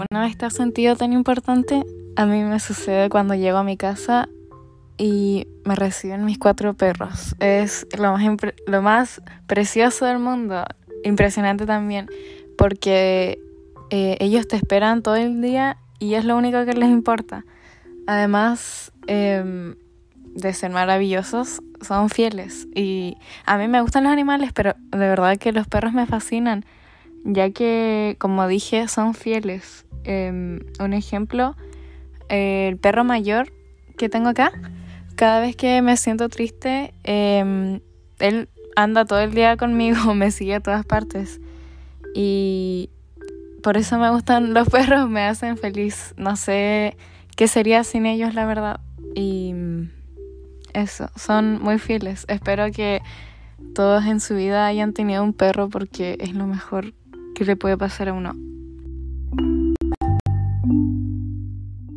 ¿alguna vez te has sentido tan importante? A mí me sucede cuando llego a mi casa y me reciben mis cuatro perros. Es lo más, lo más precioso del mundo, impresionante también, porque eh, ellos te esperan todo el día y es lo único que les importa. Además em, de ser maravillosos, son fieles. Y a mí me gustan los animales, pero de verdad que los perros me fascinan, ya que, como dije, son fieles. Em, un ejemplo, el perro mayor que tengo acá, cada vez que me siento triste, em, él anda todo el día conmigo, me sigue a todas partes. Y por eso me gustan los perros, me hacen feliz. No sé qué sería sin ellos, la verdad. Y eso, son muy fieles. Espero que todos en su vida hayan tenido un perro porque es lo mejor que le puede pasar a uno.